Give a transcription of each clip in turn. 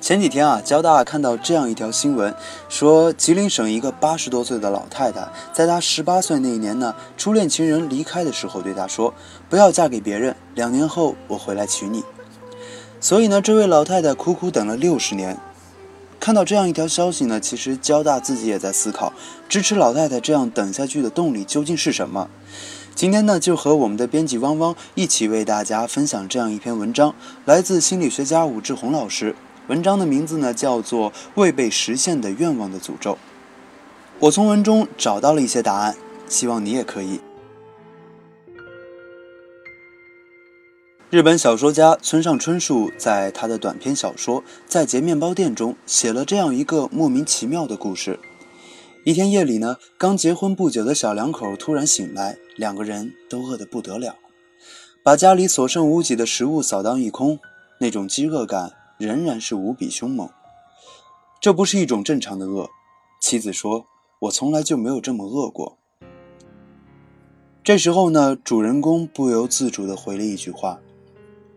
前几天啊，交大看到这样一条新闻，说吉林省一个八十多岁的老太太，在她十八岁那一年呢，初恋情人离开的时候，对她说：“不要嫁给别人，两年后我回来娶你。”所以呢，这位老太太苦苦等了六十年。看到这样一条消息呢，其实交大自己也在思考，支持老太太这样等下去的动力究竟是什么。今天呢，就和我们的编辑汪汪一起为大家分享这样一篇文章，来自心理学家武志红老师。文章的名字呢，叫做《未被实现的愿望的诅咒》。我从文中找到了一些答案，希望你也可以。日本小说家村上春树在他的短篇小说《在劫面包店》中写了这样一个莫名其妙的故事。一天夜里呢，刚结婚不久的小两口突然醒来，两个人都饿得不得了，把家里所剩无几的食物扫荡一空，那种饥饿感仍然是无比凶猛。这不是一种正常的饿，妻子说：“我从来就没有这么饿过。”这时候呢，主人公不由自主地回了一句话：“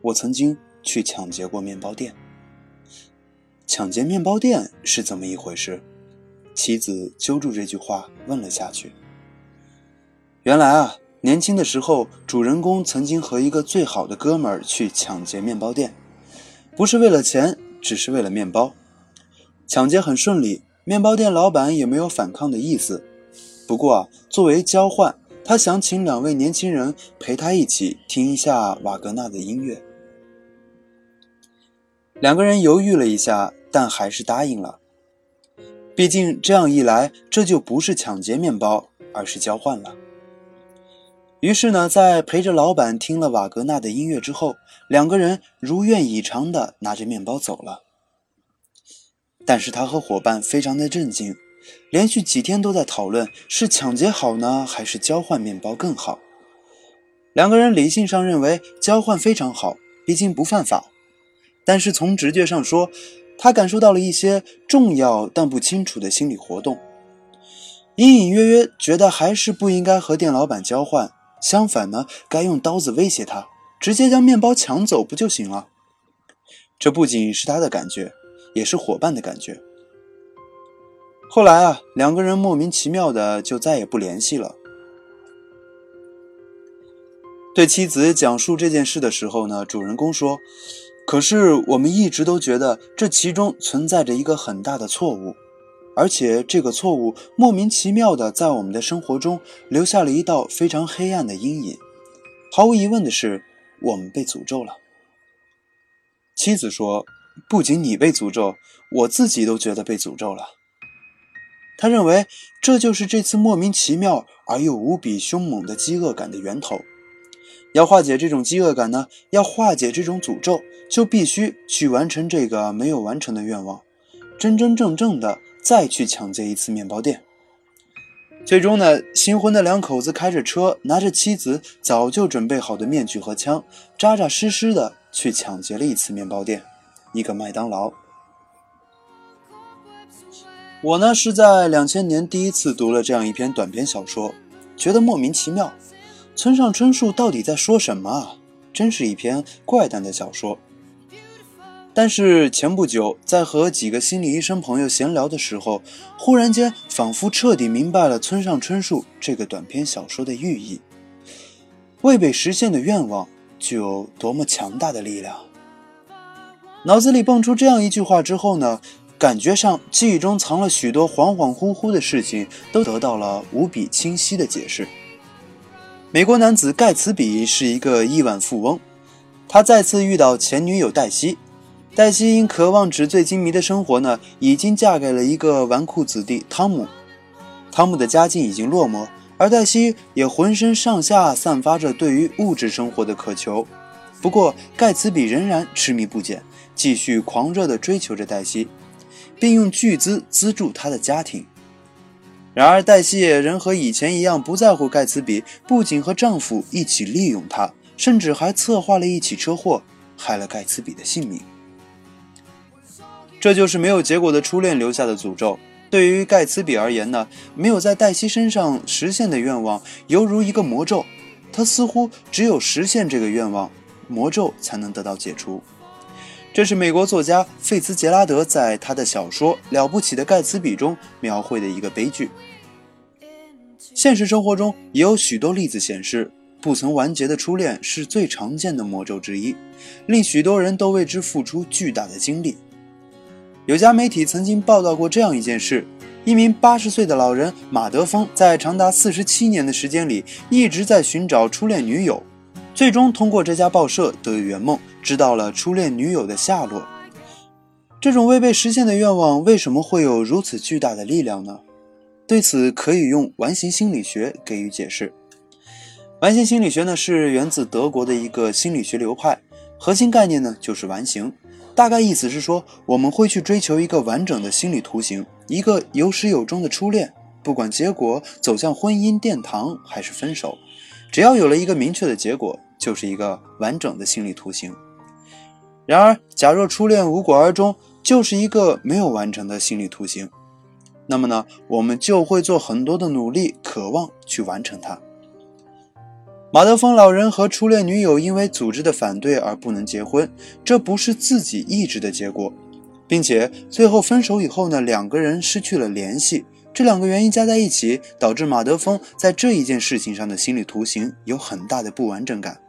我曾经去抢劫过面包店。”抢劫面包店是怎么一回事？妻子揪住这句话问了下去。原来啊，年轻的时候，主人公曾经和一个最好的哥们儿去抢劫面包店，不是为了钱，只是为了面包。抢劫很顺利，面包店老板也没有反抗的意思。不过啊，作为交换，他想请两位年轻人陪他一起听一下瓦格纳的音乐。两个人犹豫了一下，但还是答应了。毕竟这样一来，这就不是抢劫面包，而是交换了。于是呢，在陪着老板听了瓦格纳的音乐之后，两个人如愿以偿的拿着面包走了。但是他和伙伴非常的震惊，连续几天都在讨论是抢劫好呢，还是交换面包更好。两个人理性上认为交换非常好，毕竟不犯法，但是从直觉上说。他感受到了一些重要但不清楚的心理活动，隐隐约约觉得还是不应该和店老板交换，相反呢，该用刀子威胁他，直接将面包抢走不就行了？这不仅是他的感觉，也是伙伴的感觉。后来啊，两个人莫名其妙的就再也不联系了。对妻子讲述这件事的时候呢，主人公说。可是我们一直都觉得这其中存在着一个很大的错误，而且这个错误莫名其妙的在我们的生活中留下了一道非常黑暗的阴影。毫无疑问的是，我们被诅咒了。妻子说：“不仅你被诅咒，我自己都觉得被诅咒了。”他认为这就是这次莫名其妙而又无比凶猛的饥饿感的源头。要化解这种饥饿感呢，要化解这种诅咒，就必须去完成这个没有完成的愿望，真真正正的再去抢劫一次面包店。最终呢，新婚的两口子开着车，拿着妻子早就准备好的面具和枪，扎扎实实的去抢劫了一次面包店，一个麦当劳。我呢是在两千年第一次读了这样一篇短篇小说，觉得莫名其妙。村上春树到底在说什么啊？真是一篇怪诞的小说。但是前不久在和几个心理医生朋友闲聊的时候，忽然间仿佛彻底明白了村上春树这个短篇小说的寓意。未被实现的愿望具有多么强大的力量？脑子里蹦出这样一句话之后呢，感觉上记忆中藏了许多恍恍惚惚的事情都得到了无比清晰的解释。美国男子盖茨比是一个亿万富翁，他再次遇到前女友黛西。黛西因渴望纸醉金迷的生活呢，已经嫁给了一个纨绔子弟汤姆。汤姆的家境已经落寞，而黛西也浑身上下散发着对于物质生活的渴求。不过，盖茨比仍然痴迷不减，继续狂热地追求着黛西。并用巨资资助他的家庭。然而，黛西也仍和以前一样不在乎盖茨比，不仅和丈夫一起利用他，甚至还策划了一起车祸，害了盖茨比的性命。这就是没有结果的初恋留下的诅咒。对于盖茨比而言呢，没有在黛西身上实现的愿望，犹如一个魔咒。他似乎只有实现这个愿望，魔咒才能得到解除。这是美国作家费茨杰拉德在他的小说《了不起的盖茨比》中描绘的一个悲剧。现实生活中也有许多例子显示，不曾完结的初恋是最常见的魔咒之一，令许多人都为之付出巨大的精力。有家媒体曾经报道过这样一件事：一名八十岁的老人马德峰，在长达四十七年的时间里，一直在寻找初恋女友，最终通过这家报社得以圆梦，知道了初恋女友的下落。这种未被实现的愿望，为什么会有如此巨大的力量呢？对此，可以用完形心理学给予解释。完形心理学呢，是源自德国的一个心理学流派，核心概念呢就是完形。大概意思是说，我们会去追求一个完整的心理图形，一个有始有终的初恋，不管结果走向婚姻殿堂还是分手，只要有了一个明确的结果，就是一个完整的心理图形。然而，假若初恋无果而终，就是一个没有完成的心理图形，那么呢，我们就会做很多的努力，渴望去完成它。马德峰老人和初恋女友因为组织的反对而不能结婚，这不是自己意志的结果，并且最后分手以后呢，两个人失去了联系。这两个原因加在一起，导致马德峰在这一件事情上的心理图形有很大的不完整感。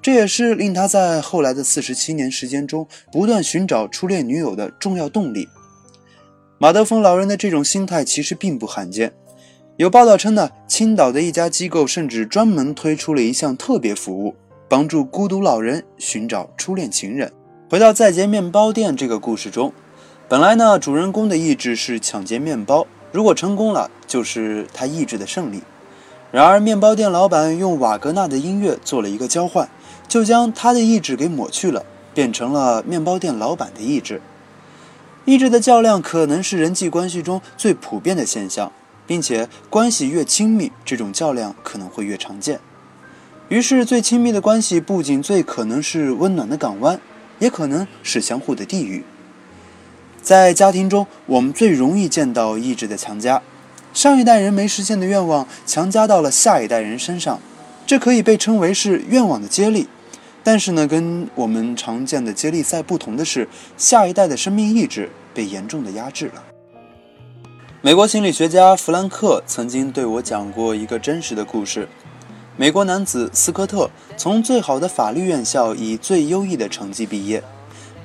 这也是令他在后来的四十七年时间中不断寻找初恋女友的重要动力。马德峰老人的这种心态其实并不罕见。有报道称呢，青岛的一家机构甚至专门推出了一项特别服务，帮助孤独老人寻找初恋情人。回到在劫面包店这个故事中，本来呢，主人公的意志是抢劫面包，如果成功了，就是他意志的胜利。然而，面包店老板用瓦格纳的音乐做了一个交换，就将他的意志给抹去了，变成了面包店老板的意志。意志的较量可能是人际关系中最普遍的现象。并且关系越亲密，这种较量可能会越常见。于是，最亲密的关系不仅最可能是温暖的港湾，也可能是相互的地狱。在家庭中，我们最容易见到意志的强加，上一代人没实现的愿望强加到了下一代人身上，这可以被称为是愿望的接力。但是呢，跟我们常见的接力赛不同的是，下一代的生命意志被严重的压制了。美国心理学家弗兰克曾经对我讲过一个真实的故事：美国男子斯科特从最好的法律院校以最优异的成绩毕业，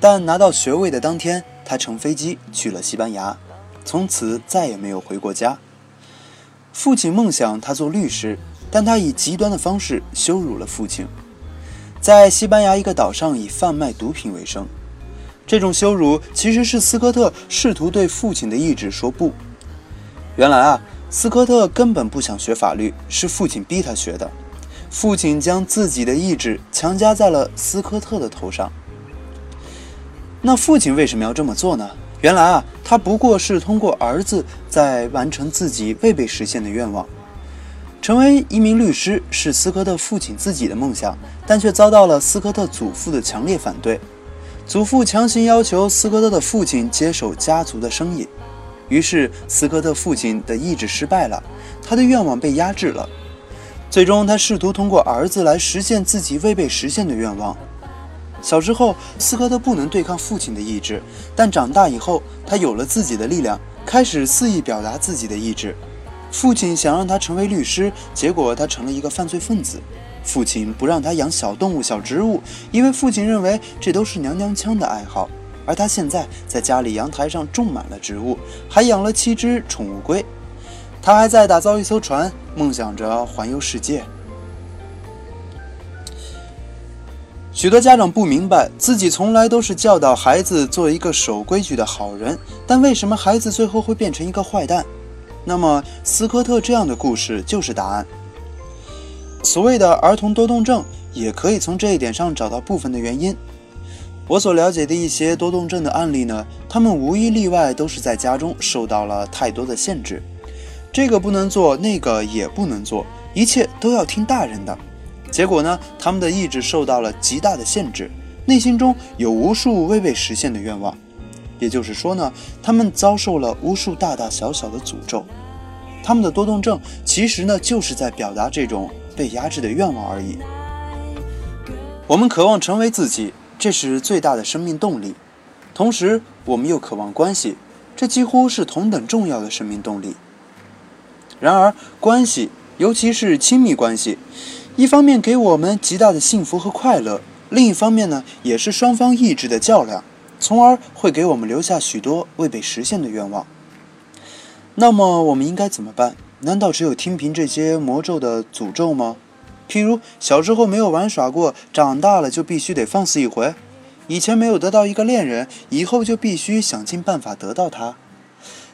但拿到学位的当天，他乘飞机去了西班牙，从此再也没有回过家。父亲梦想他做律师，但他以极端的方式羞辱了父亲，在西班牙一个岛上以贩卖毒品为生。这种羞辱其实是斯科特试图对父亲的意志说不。原来啊，斯科特根本不想学法律，是父亲逼他学的。父亲将自己的意志强加在了斯科特的头上。那父亲为什么要这么做呢？原来啊，他不过是通过儿子在完成自己未被实现的愿望。成为一名律师是斯科特父亲自己的梦想，但却遭到了斯科特祖父的强烈反对。祖父强行要求斯科特的父亲接手家族的生意。于是，斯科特父亲的意志失败了，他的愿望被压制了。最终，他试图通过儿子来实现自己未被实现的愿望。小时候，斯科特不能对抗父亲的意志，但长大以后，他有了自己的力量，开始肆意表达自己的意志。父亲想让他成为律师，结果他成了一个犯罪分子。父亲不让他养小动物、小植物，因为父亲认为这都是娘娘腔的爱好。而他现在在家里阳台上种满了植物，还养了七只宠物龟。他还在打造一艘船，梦想着环游世界。许多家长不明白，自己从来都是教导孩子做一个守规矩的好人，但为什么孩子最后会变成一个坏蛋？那么，斯科特这样的故事就是答案。所谓的儿童多动症，也可以从这一点上找到部分的原因。我所了解的一些多动症的案例呢，他们无一例外都是在家中受到了太多的限制，这个不能做，那个也不能做，一切都要听大人的。结果呢，他们的意志受到了极大的限制，内心中有无数未被实现的愿望。也就是说呢，他们遭受了无数大大小小的诅咒。他们的多动症其实呢，就是在表达这种被压制的愿望而已。我们渴望成为自己。这是最大的生命动力，同时我们又渴望关系，这几乎是同等重要的生命动力。然而，关系，尤其是亲密关系，一方面给我们极大的幸福和快乐，另一方面呢，也是双方意志的较量，从而会给我们留下许多未被实现的愿望。那么，我们应该怎么办？难道只有听凭这些魔咒的诅咒吗？譬如小时候没有玩耍过，长大了就必须得放肆一回；以前没有得到一个恋人，以后就必须想尽办法得到他；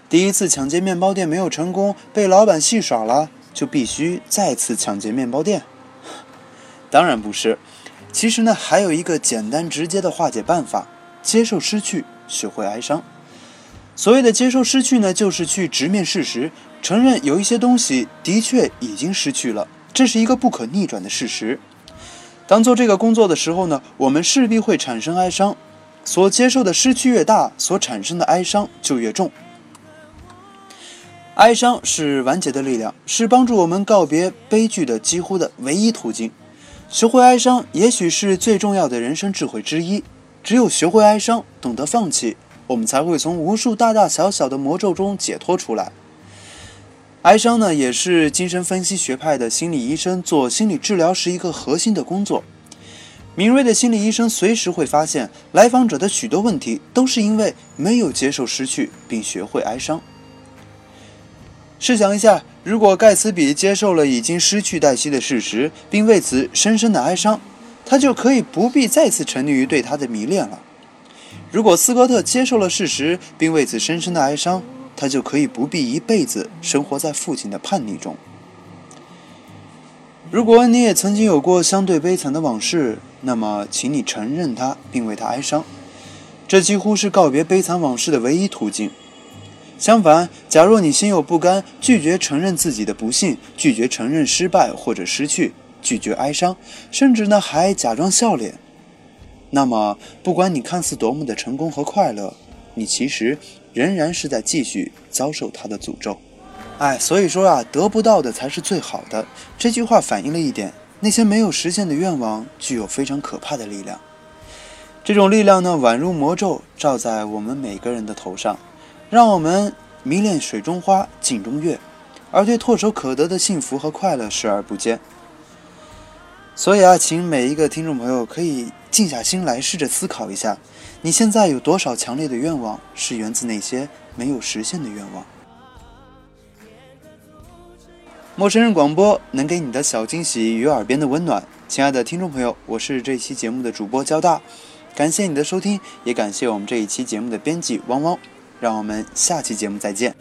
第一次抢劫面包店没有成功，被老板戏耍了，就必须再次抢劫面包店。当然不是，其实呢，还有一个简单直接的化解办法：接受失去，学会哀伤。所谓的接受失去呢，就是去直面事实，承认有一些东西的确已经失去了。这是一个不可逆转的事实。当做这个工作的时候呢，我们势必会产生哀伤。所接受的失去越大，所产生的哀伤就越重。哀伤是完结的力量，是帮助我们告别悲剧的几乎的唯一途径。学会哀伤，也许是最重要的人生智慧之一。只有学会哀伤，懂得放弃，我们才会从无数大大小小的魔咒中解脱出来。哀伤呢，也是精神分析学派的心理医生做心理治疗时一个核心的工作。敏锐的心理医生随时会发现，来访者的许多问题都是因为没有接受失去，并学会哀伤。试想一下，如果盖茨比接受了已经失去黛西的事实，并为此深深的哀伤，他就可以不必再次沉溺于对她的迷恋了。如果斯科特接受了事实，并为此深深的哀伤，他就可以不必一辈子生活在父亲的叛逆中。如果你也曾经有过相对悲惨的往事，那么请你承认它，并为它哀伤。这几乎是告别悲惨往事的唯一途径。相反，假若你心有不甘，拒绝承认自己的不幸，拒绝承认失败或者失去，拒绝哀伤，甚至呢还假装笑脸，那么不管你看似多么的成功和快乐，你其实。仍然是在继续遭受他的诅咒，哎，所以说啊，得不到的才是最好的。这句话反映了一点：那些没有实现的愿望具有非常可怕的力量。这种力量呢，宛如魔咒，罩在我们每个人的头上，让我们迷恋水中花，镜中月，而对唾手可得的幸福和快乐视而不见。所以啊，请每一个听众朋友可以静下心来，试着思考一下。你现在有多少强烈的愿望是源自那些没有实现的愿望？陌生人广播能给你的小惊喜与耳边的温暖，亲爱的听众朋友，我是这期节目的主播交大，感谢你的收听，也感谢我们这一期节目的编辑汪汪，让我们下期节目再见。